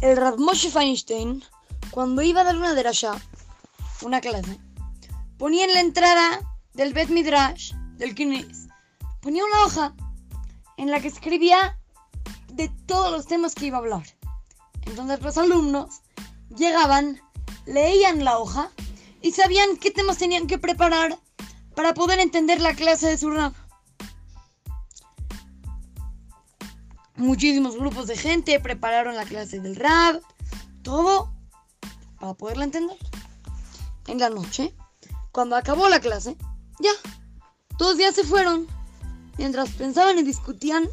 el Rav Moshe Feinstein, cuando iba a dar una derasha, una clase, ponía en la entrada del Bet Midrash, del Kines, ponía una hoja en la que escribía de todos los temas que iba a hablar. Entonces los alumnos llegaban, leían la hoja y sabían qué temas tenían que preparar para poder entender la clase de su rab. Muchísimos grupos de gente prepararon la clase del rab, todo para poderla entender. En la noche, cuando acabó la clase, ya, todos ya se fueron, mientras pensaban y discutían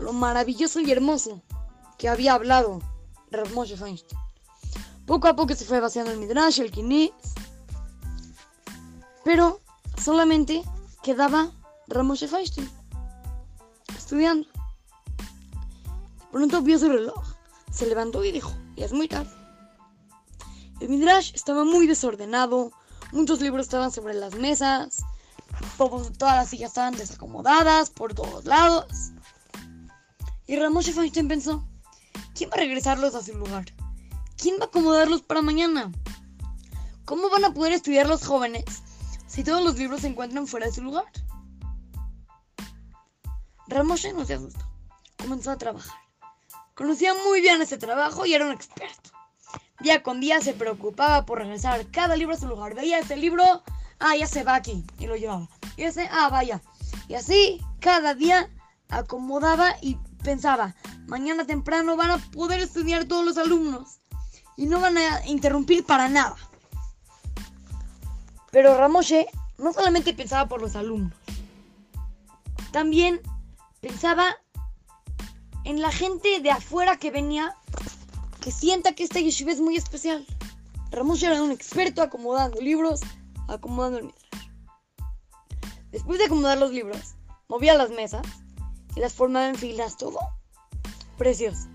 lo maravilloso y hermoso que había hablado Rav Moshe Feinstein. Poco a poco se fue vaciando el Midrash, el Kinis, pero solamente quedaba Rav Moshe Feinstein estudiando. Pronto vio su reloj, se levantó y dijo, ya es muy tarde. El Midrash estaba muy desordenado, muchos libros estaban sobre las mesas, todas las sillas estaban desacomodadas por todos lados. Y Ramoshe Feinstein pensó, ¿quién va a regresarlos a su lugar? ¿Quién va a acomodarlos para mañana? ¿Cómo van a poder estudiar los jóvenes si todos los libros se encuentran fuera de su lugar? Ramoshe no se asustó, comenzó a trabajar. Conocía muy bien ese trabajo y era un experto. Día con día se preocupaba por regresar cada libro a su lugar. Veía ese libro, ah, ya se va aquí, y lo llevaba. Y ese, ah, vaya. Y así, cada día acomodaba y pensaba, mañana temprano van a poder estudiar todos los alumnos y no van a interrumpir para nada. Pero Ramoshe no solamente pensaba por los alumnos, también pensaba en la gente de afuera que venía, que sienta que esta yeshiva es muy especial. Ramoshe era un experto acomodando libros, acomodando el. Después de acomodar los libros, movía las mesas y las formaba en filas, todo precioso.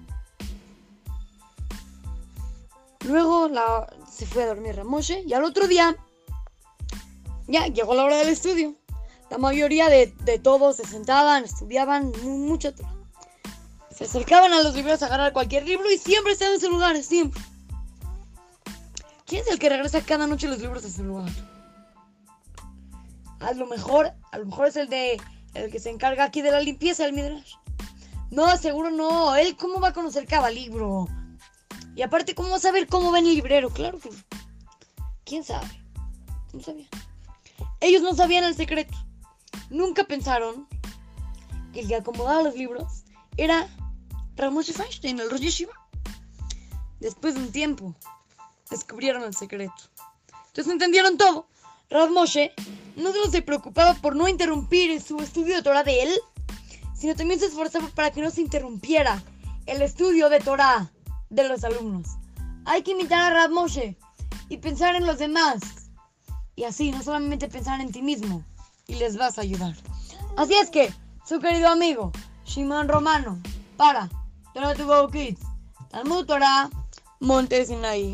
Luego la, se fue a dormir Ramoshe y al otro día ya llegó la hora del estudio. La mayoría de, de todos se sentaban, estudiaban mucho. Se acercaban a los libros a agarrar cualquier libro y siempre estaban en su lugar, siempre. ¿Quién es el que regresa cada noche los libros a su lugar? A lo mejor, a lo mejor es el de el que se encarga aquí de la limpieza del Midrash. No, seguro no. Él, ¿cómo va a conocer cada libro? Y aparte, ¿cómo va a saber cómo va en el librero? Claro que. ¿Quién sabe? No sabía. Ellos no sabían el secreto. Nunca pensaron que el que acomodaba los libros era Ramoshe Feinstein, el Rosh Yeshiva. Después de un tiempo, descubrieron el secreto. Entonces entendieron todo. Rav Moshe no solo se preocupaba por no interrumpir su estudio de Torah de él, sino también se esforzaba para que no se interrumpiera el estudio de Torah de los alumnos. Hay que imitar a Rav Moshe y pensar en los demás. Y así, no solamente pensar en ti mismo, y les vas a ayudar. Así es que, su querido amigo, Shimon Romano, para Torah Kids, Talmud Torah, Monte Sinai.